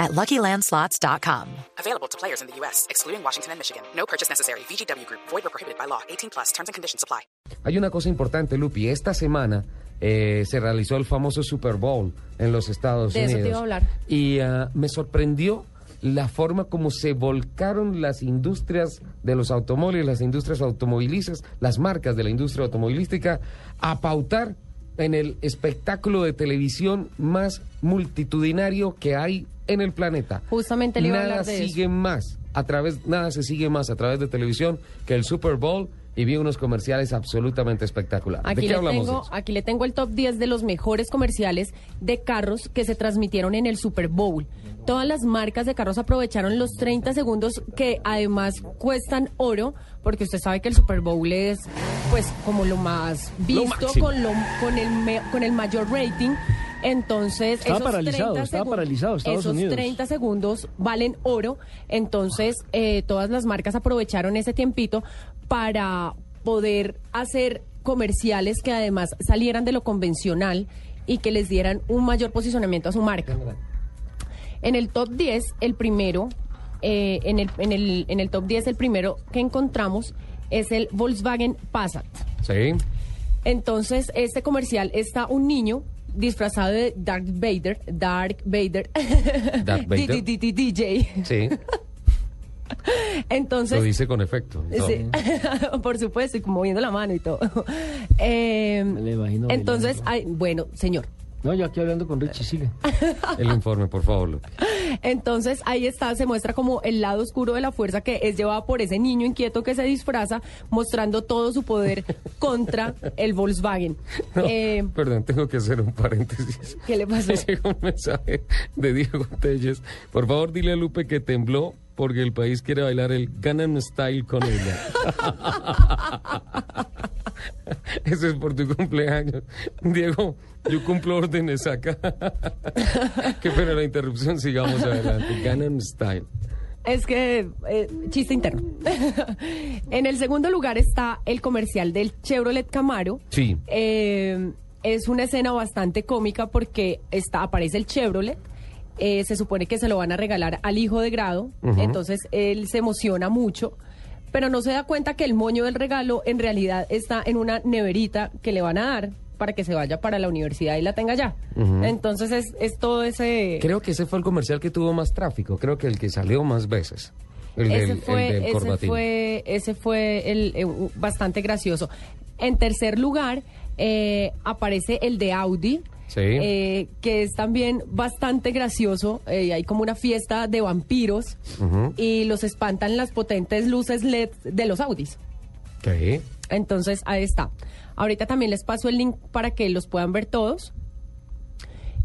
at LuckyLandSlots.com. Available to players in the U.S., excluding Washington and Michigan. No purchase necessary. VGW Group, void or prohibited by law. 18 plus terms and conditions apply. Hay una cosa importante, Lupi. Esta semana eh, se realizó el famoso Super Bowl en los Estados De eso Unidos. te iba a hablar. Y ah, me sorprendió la forma como se volcaron las industrias de los automóviles, las industrias automovilísticas, las marcas de la industria automovilística, a pautar en el espectáculo de televisión más multitudinario que hay en el planeta. Justamente le iba a nada hablar de eso. sigue más a través, nada se sigue más a través de televisión que el Super Bowl y vi unos comerciales absolutamente espectaculares. ¿De Aquí qué le, hablamos? tengo, eso? aquí le tengo el top 10 de los mejores comerciales de carros que se transmitieron en el Super Bowl. Todas las marcas de carros aprovecharon los 30 segundos que además cuestan oro, porque usted sabe que el Super Bowl es pues como lo más visto, con, lo, con, el, me- con el mayor rating. Entonces, Estaba esos paralizado, 30 estaba segun- paralizado Estados esos Unidos. 30 segundos valen oro. Entonces, eh, todas las marcas aprovecharon ese tiempito para poder hacer comerciales que además salieran de lo convencional y que les dieran un mayor posicionamiento a su marca. En el top 10, el primero, eh, en, el, en, el, en el top 10, el primero que encontramos es el Volkswagen Passat. Sí. Entonces, este comercial está un niño disfrazado de Darth Vader, Darth Vader, Darth Vader. D- D- D- DJ. Sí, Entonces, lo dice con efecto. Sí, por supuesto, y moviendo la mano y todo. Eh, Me imagino entonces, bailando. ay, bueno, señor. No, yo aquí hablando con Richie, sigue. El informe, por favor, Lupi. Entonces ahí está, se muestra como el lado oscuro de la fuerza que es llevado por ese niño inquieto que se disfraza, mostrando todo su poder contra el Volkswagen. No, Eh, perdón, tengo que hacer un paréntesis. ¿Qué le pasó? Me llegó un mensaje de Diego Telles. Por favor, dile a Lupe que tembló porque el país quiere bailar el Gangnam Style con ella. Eso es por tu cumpleaños. Diego, yo cumplo órdenes acá. Qué pena la interrupción, sigamos adelante. Gangnam Style. Es que, eh, chiste interno. en el segundo lugar está el comercial del Chevrolet Camaro. Sí. Eh, es una escena bastante cómica porque está, aparece el Chevrolet. eh, se supone que se lo van a regalar al hijo de grado. Entonces él se emociona mucho. Pero no se da cuenta que el moño del regalo en realidad está en una neverita que le van a dar para que se vaya para la universidad y la tenga ya. Entonces es, es todo ese... Creo que ese fue el comercial que tuvo más tráfico. Creo que el que salió más veces. El ese del, fue, el del ese corbatín. fue, ese fue el, eh, bastante gracioso. En tercer lugar eh, aparece el de Audi. Sí. eh, que es también bastante gracioso. eh, hay como una fiesta de vampiros y los espantan las potentes luces LED de los Audis. ¿Qué? Entonces, ahí está. Ahorita también les paso el link para que los puedan ver todos.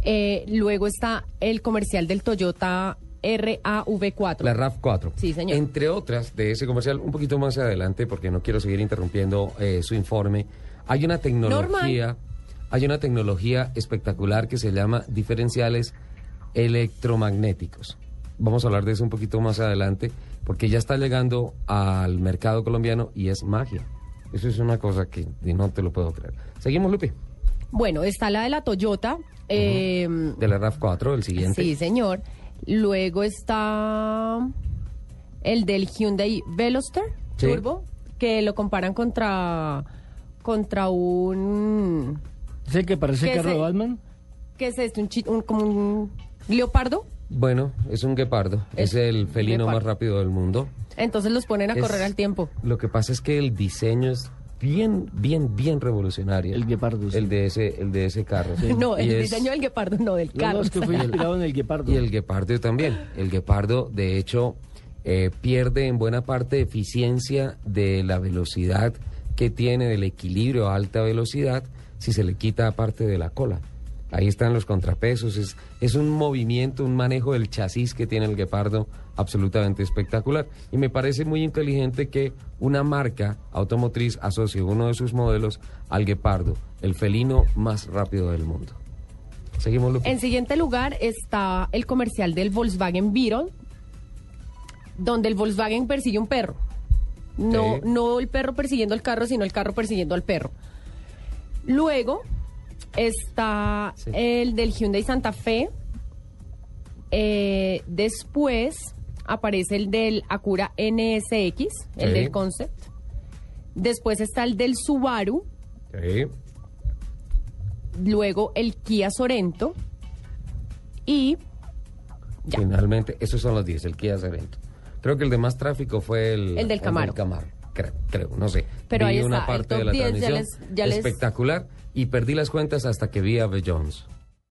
Eh, luego está el comercial del Toyota RAV4. La RAV4. Sí, señor. Entre otras de ese comercial, un poquito más adelante, porque no quiero seguir interrumpiendo eh, su informe, hay una tecnología, hay una tecnología espectacular que se llama diferenciales electromagnéticos. Vamos a hablar de eso un poquito más adelante, porque ya está llegando al mercado colombiano y es magia. Eso es una cosa que no te lo puedo creer. Seguimos, Lupi. Bueno, está la de la Toyota. eh, De la RAV4, el siguiente. sí, señor. Luego está el del Hyundai Veloster Sí. Turbo, que lo comparan contra contra un ¿Es el que parece ¿Qué carro es de el- Batman? ¿qué es esto? Un, chi- un- como un leopardo. Bueno, es un guepardo. Es, Es el felino guepardo. más rápido del mundo. Entonces los ponen a Es- correr al tiempo. Lo que pasa es que el diseño es bien, bien, bien revolucionario. El guepardo, sí. El de ese, el de ese carro. No, el Y es- diseño del guepardo, no del No, carro. no, es que fue inspirado en el guepardo. Y el guepardo también. El guepardo, de hecho, eh, pierde en buena parte eficiencia de la velocidad que tiene, del equilibrio a alta velocidad, si se le quita parte de la cola. Ahí están los contrapesos. Es, es un movimiento, un manejo del chasis que tiene el guepardo absolutamente espectacular. Y me parece muy inteligente que una marca automotriz asocie uno de sus modelos al guepardo, el felino más rápido del mundo. Seguimos. En siguiente lugar está el comercial del Volkswagen Beetle, donde el Volkswagen persigue un perro. No, Sí. no el perro persiguiendo el carro, sino el carro persiguiendo al perro. Luego está Sí. el del Hyundai Santa Fe. Eh, después aparece el del Acura NSX, el Sí. del Concept. Después está el del Subaru. Sí. Luego el Kia Sorento. Y Ya. Finalmente, esos son los 10, el Kia Sorento. Creo que el de más tráfico fue el, El del Camaro. Creo, creo, no sé. Pero vi ahí una está, el parte top de la 10 ya transmisión les- ya les- espectacular y perdí las cuentas hasta que vi a B. Jones.